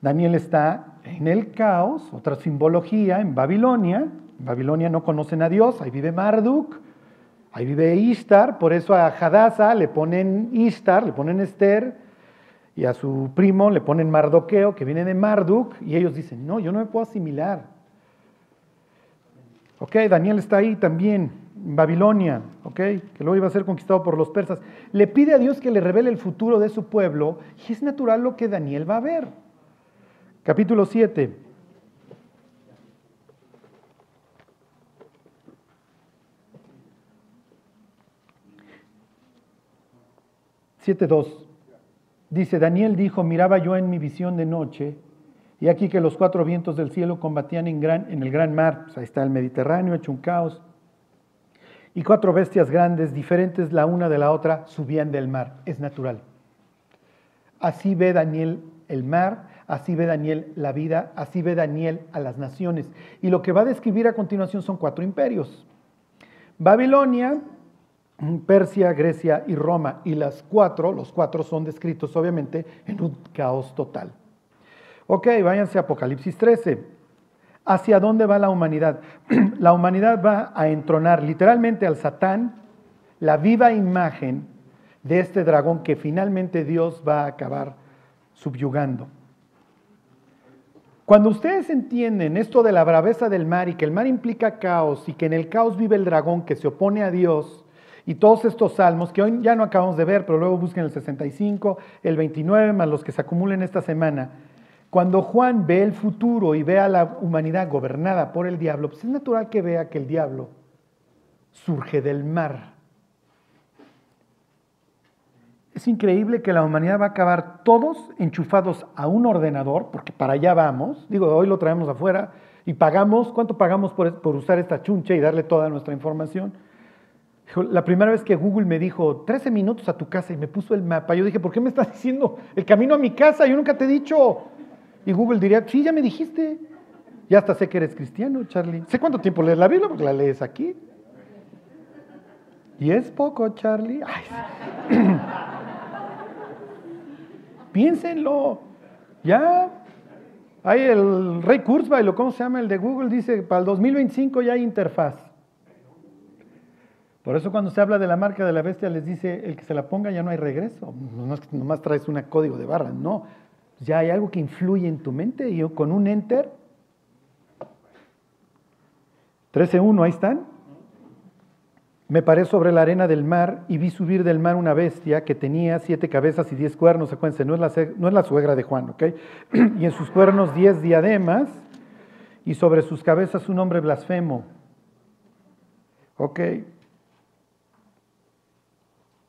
Daniel está en el caos, otra simbología, en Babilonia. En Babilonia no conocen a Dios, ahí vive Marduk. Ahí vive Istar, por eso a Hadassah le ponen Istar, le ponen Esther, y a su primo le ponen Mardoqueo, que viene de Marduk, y ellos dicen, no, yo no me puedo asimilar. Ok, Daniel está ahí también, en Babilonia, ok, que luego iba a ser conquistado por los persas. Le pide a Dios que le revele el futuro de su pueblo, y es natural lo que Daniel va a ver. Capítulo 7. 7.2. Dice, Daniel dijo, miraba yo en mi visión de noche, y aquí que los cuatro vientos del cielo combatían en, gran, en el gran mar, pues ahí está el Mediterráneo hecho un caos, y cuatro bestias grandes, diferentes la una de la otra, subían del mar. Es natural. Así ve Daniel el mar, así ve Daniel la vida, así ve Daniel a las naciones. Y lo que va a describir a continuación son cuatro imperios. Babilonia, Persia, Grecia y Roma. Y las cuatro, los cuatro son descritos obviamente en un caos total. Ok, váyanse a Apocalipsis 13. ¿Hacia dónde va la humanidad? La humanidad va a entronar literalmente al Satán, la viva imagen de este dragón que finalmente Dios va a acabar subyugando. Cuando ustedes entienden esto de la braveza del mar y que el mar implica caos y que en el caos vive el dragón que se opone a Dios, y todos estos salmos, que hoy ya no acabamos de ver, pero luego busquen el 65, el 29, más los que se acumulen esta semana. Cuando Juan ve el futuro y ve a la humanidad gobernada por el diablo, pues es natural que vea que el diablo surge del mar. Es increíble que la humanidad va a acabar todos enchufados a un ordenador, porque para allá vamos. Digo, hoy lo traemos afuera y pagamos, ¿cuánto pagamos por, por usar esta chuncha y darle toda nuestra información? La primera vez que Google me dijo 13 minutos a tu casa y me puso el mapa, yo dije, ¿por qué me estás diciendo el camino a mi casa? Yo nunca te he dicho. Y Google diría, sí, ya me dijiste. Ya hasta sé que eres cristiano, Charlie. Sé cuánto tiempo lees la Biblia porque la lees aquí. Y es poco, Charlie. Piénsenlo. Ya. Hay el Rey Kurzweil, ¿cómo se llama? El de Google dice, para el 2025 ya hay interfaz. Por eso cuando se habla de la marca de la bestia les dice, el que se la ponga ya no hay regreso. No es nomás traes un código de barra, no. Ya hay algo que influye en tu mente y con un enter. 13.1, ahí están. Me paré sobre la arena del mar y vi subir del mar una bestia que tenía siete cabezas y diez cuernos. Acuérdense, no es la, no es la suegra de Juan, ¿ok? Y en sus cuernos diez diademas y sobre sus cabezas un hombre blasfemo. Ok,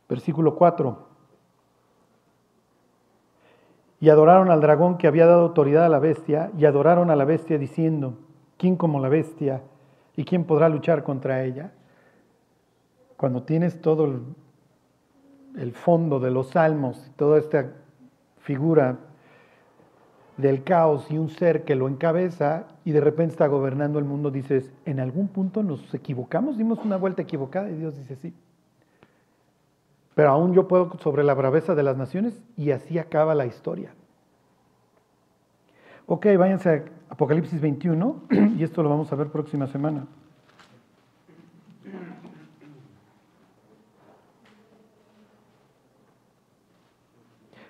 Versículo 4. Y adoraron al dragón que había dado autoridad a la bestia, y adoraron a la bestia diciendo, ¿quién como la bestia? ¿Y quién podrá luchar contra ella? Cuando tienes todo el, fondo de los salmos, toda esta figura del caos y un ser que lo encabeza y de repente está gobernando el mundo, dices, en algún punto nos equivocamos, dimos una vuelta equivocada y Dios dice, sí. Pero aún yo puedo sobre la braveza de las naciones y así acaba la historia. Ok, váyanse a Apocalipsis 21 y esto lo vamos a ver próxima semana.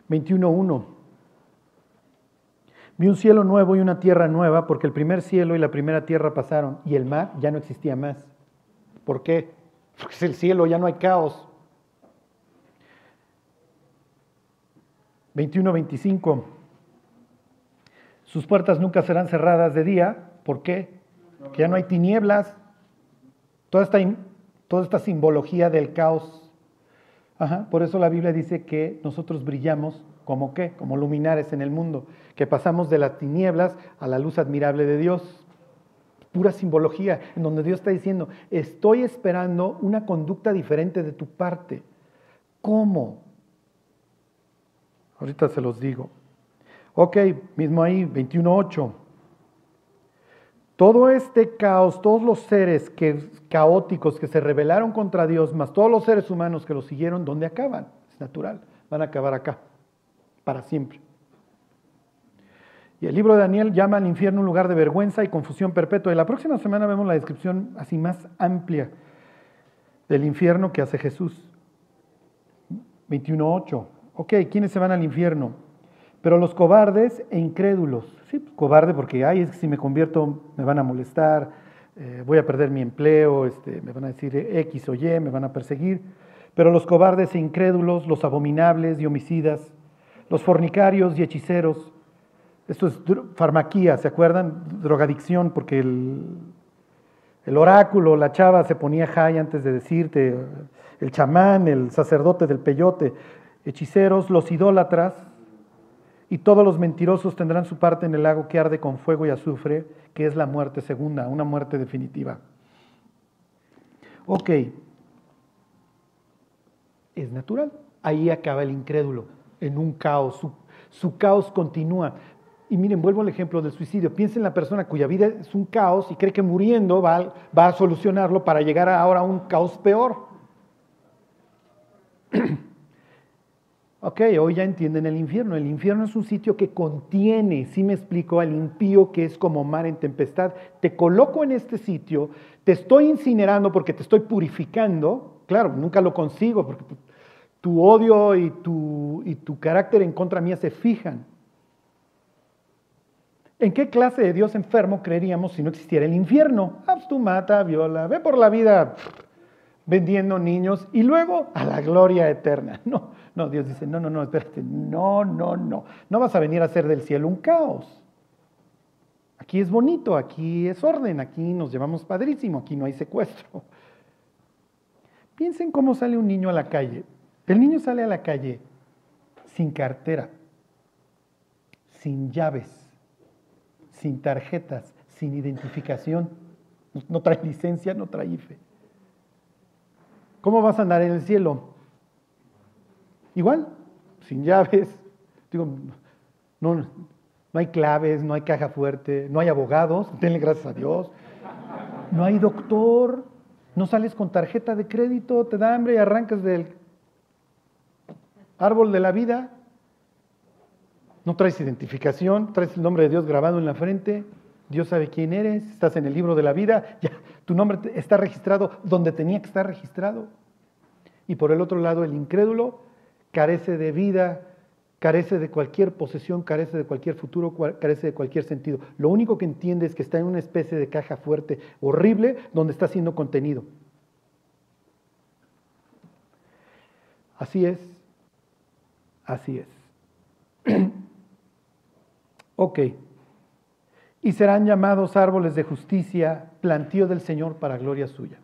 ...21.1... Vi un cielo nuevo y una tierra nueva, porque el primer cielo y la primera tierra pasaron y el mar ya no existía más. ¿Por qué? Porque es el cielo, ya no hay caos. 21-25. Sus puertas nunca serán cerradas de día. ¿Por qué? Porque ya no hay tinieblas. Toda esta, toda esta simbología del caos. Por eso la Biblia dice que nosotros brillamos como qué? Como luminares en el mundo que pasamos de las tinieblas a la luz admirable de Dios. Pura simbología, en donde Dios está diciendo, estoy esperando una conducta diferente de tu parte. ¿Cómo? Ahorita se los digo. Ok, mismo ahí, 21.8. Todo este caos, todos los seres que, caóticos que se rebelaron contra Dios, más todos los seres humanos que lo siguieron, ¿dónde acaban? Es natural, van a acabar acá, para siempre. Y el libro de Daniel llama al infierno un lugar de vergüenza y confusión perpetua. Y la próxima semana vemos la descripción así más amplia del infierno que hace Jesús. 21.8. Ok, ¿quiénes se van al infierno? Pero los cobardes e incrédulos. Sí, pues, cobarde porque, ay, es que si me convierto me van a molestar, eh, voy a perder mi empleo, este, me van a decir X o Y, me van a perseguir. Pero los cobardes e incrédulos, los abominables y homicidas, los fornicarios y hechiceros, esto es farmaquía, ¿se acuerdan? Drogadicción, porque el, el oráculo, la chava se ponía high antes de decirte, el chamán, el sacerdote del peyote, hechiceros, los idólatras, y todos los mentirosos tendrán su parte en el lago que arde con fuego y azufre, que es la muerte segunda, una muerte definitiva. Ok, es natural. Ahí acaba el incrédulo, en un caos. Su, caos continúa. Y miren, vuelvo al ejemplo del suicidio. Piensa en la persona cuya vida es un caos y cree que muriendo va, va a solucionarlo para llegar ahora a un caos peor. ok, hoy ya entienden el infierno. El infierno es un sitio que contiene, si me explico, al impío que es como mar en tempestad. Te coloco en este sitio, te estoy incinerando porque te estoy purificando. Claro, nunca lo consigo porque tu odio y tu, y tu carácter en contra mía se fijan. ¿En qué clase de Dios enfermo creeríamos si no existiera el infierno? Ah, pues mata, viola, ve por la vida vendiendo niños y luego a la gloria eterna. No, no, Dios dice, no, no, no, espérate, no, no, no. No vas a venir a hacer del cielo un caos. Aquí es bonito, aquí es orden, aquí nos llevamos padrísimo, aquí no hay secuestro. Piensen cómo sale un niño a la calle. El niño sale a la calle sin cartera, sin llaves sin tarjetas, sin identificación. No trae licencia, no trae IFE. ¿Cómo vas a andar en el cielo? Igual, sin llaves. Digo, no, no hay claves, no hay caja fuerte, no hay abogados, denle gracias a Dios. No hay doctor, no sales con tarjeta de crédito, te da hambre y arrancas del árbol de la vida. No traes identificación, traes el nombre de Dios grabado en la frente, Dios sabe quién eres, estás en el libro de la vida, ya, tu nombre está registrado donde tenía que estar registrado. Y por el otro lado, el incrédulo carece de vida, carece de cualquier posesión, carece de cualquier futuro, carece de cualquier sentido. Lo único que entiende es que está en una especie de caja fuerte, horrible, donde está siendo contenido. Así es, así es. Ok. Y serán llamados árboles de justicia, plantío del Señor para gloria suya.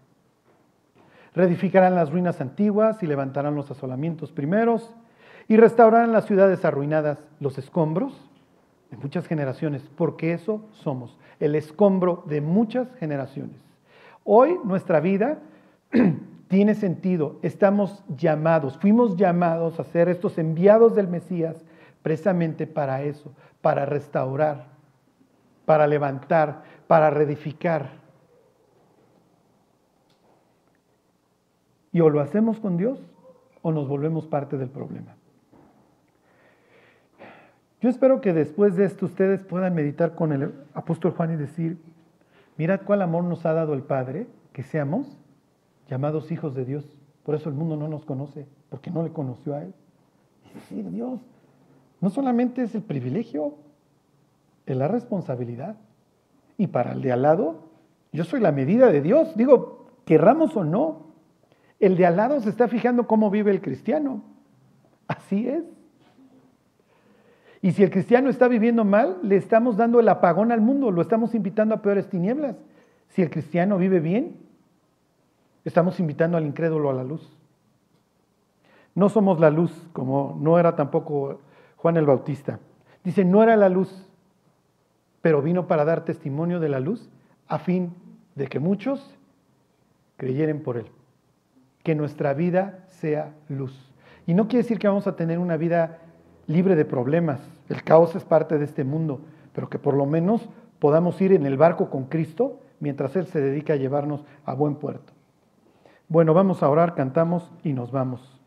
Reedificarán las ruinas antiguas y levantarán los asolamientos primeros y restaurarán las ciudades arruinadas, los escombros de muchas generaciones, porque eso somos, el escombro de muchas generaciones. Hoy nuestra vida tiene sentido, estamos llamados, fuimos llamados a ser estos enviados del Mesías precisamente para eso, para restaurar, para levantar, para reedificar. Y o lo hacemos con Dios o nos volvemos parte del problema. Yo espero que después de esto ustedes puedan meditar con el apóstol Juan y decir, mirad cuál amor nos ha dado el Padre, que seamos llamados hijos de Dios. Por eso el mundo no nos conoce, porque no le conoció a Él. Y decir, Dios, no solamente es el privilegio, es la responsabilidad. Y para el de al lado, yo soy la medida de Dios. Digo, querramos o no, el de al lado se está fijando cómo vive el cristiano. Así es. Y si el cristiano está viviendo mal, le estamos dando el apagón al mundo, lo estamos invitando a peores tinieblas. Si el cristiano vive bien, estamos invitando al incrédulo a la luz. No somos la luz, como no era tampoco Juan el Bautista. Dice, no era la luz, pero vino para dar testimonio de la luz a fin de que muchos creyeren por él que nuestra vida sea luz. Y no quiere decir que vamos a tener una vida libre de problemas. El caos es parte de este mundo, pero que por lo menos podamos ir en el barco con Cristo mientras Él se dedica a llevarnos a buen puerto. Bueno, vamos a orar, cantamos y nos vamos.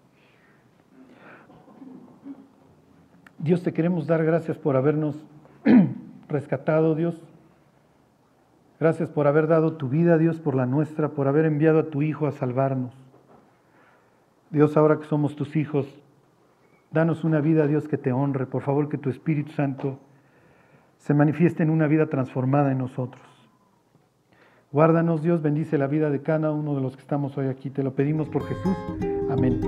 Dios, te queremos dar gracias por habernos rescatado, Dios. Gracias por haber dado tu vida, Dios, por la nuestra, por haber enviado a tu Hijo a salvarnos. Dios, ahora que somos tus hijos, danos una vida, Dios, que te honre. Por favor, que tu Espíritu Santo se manifieste en una vida transformada en nosotros. Guárdanos, Dios, bendice la vida de cada uno de los que estamos hoy aquí. Te lo pedimos por Jesús. Amén.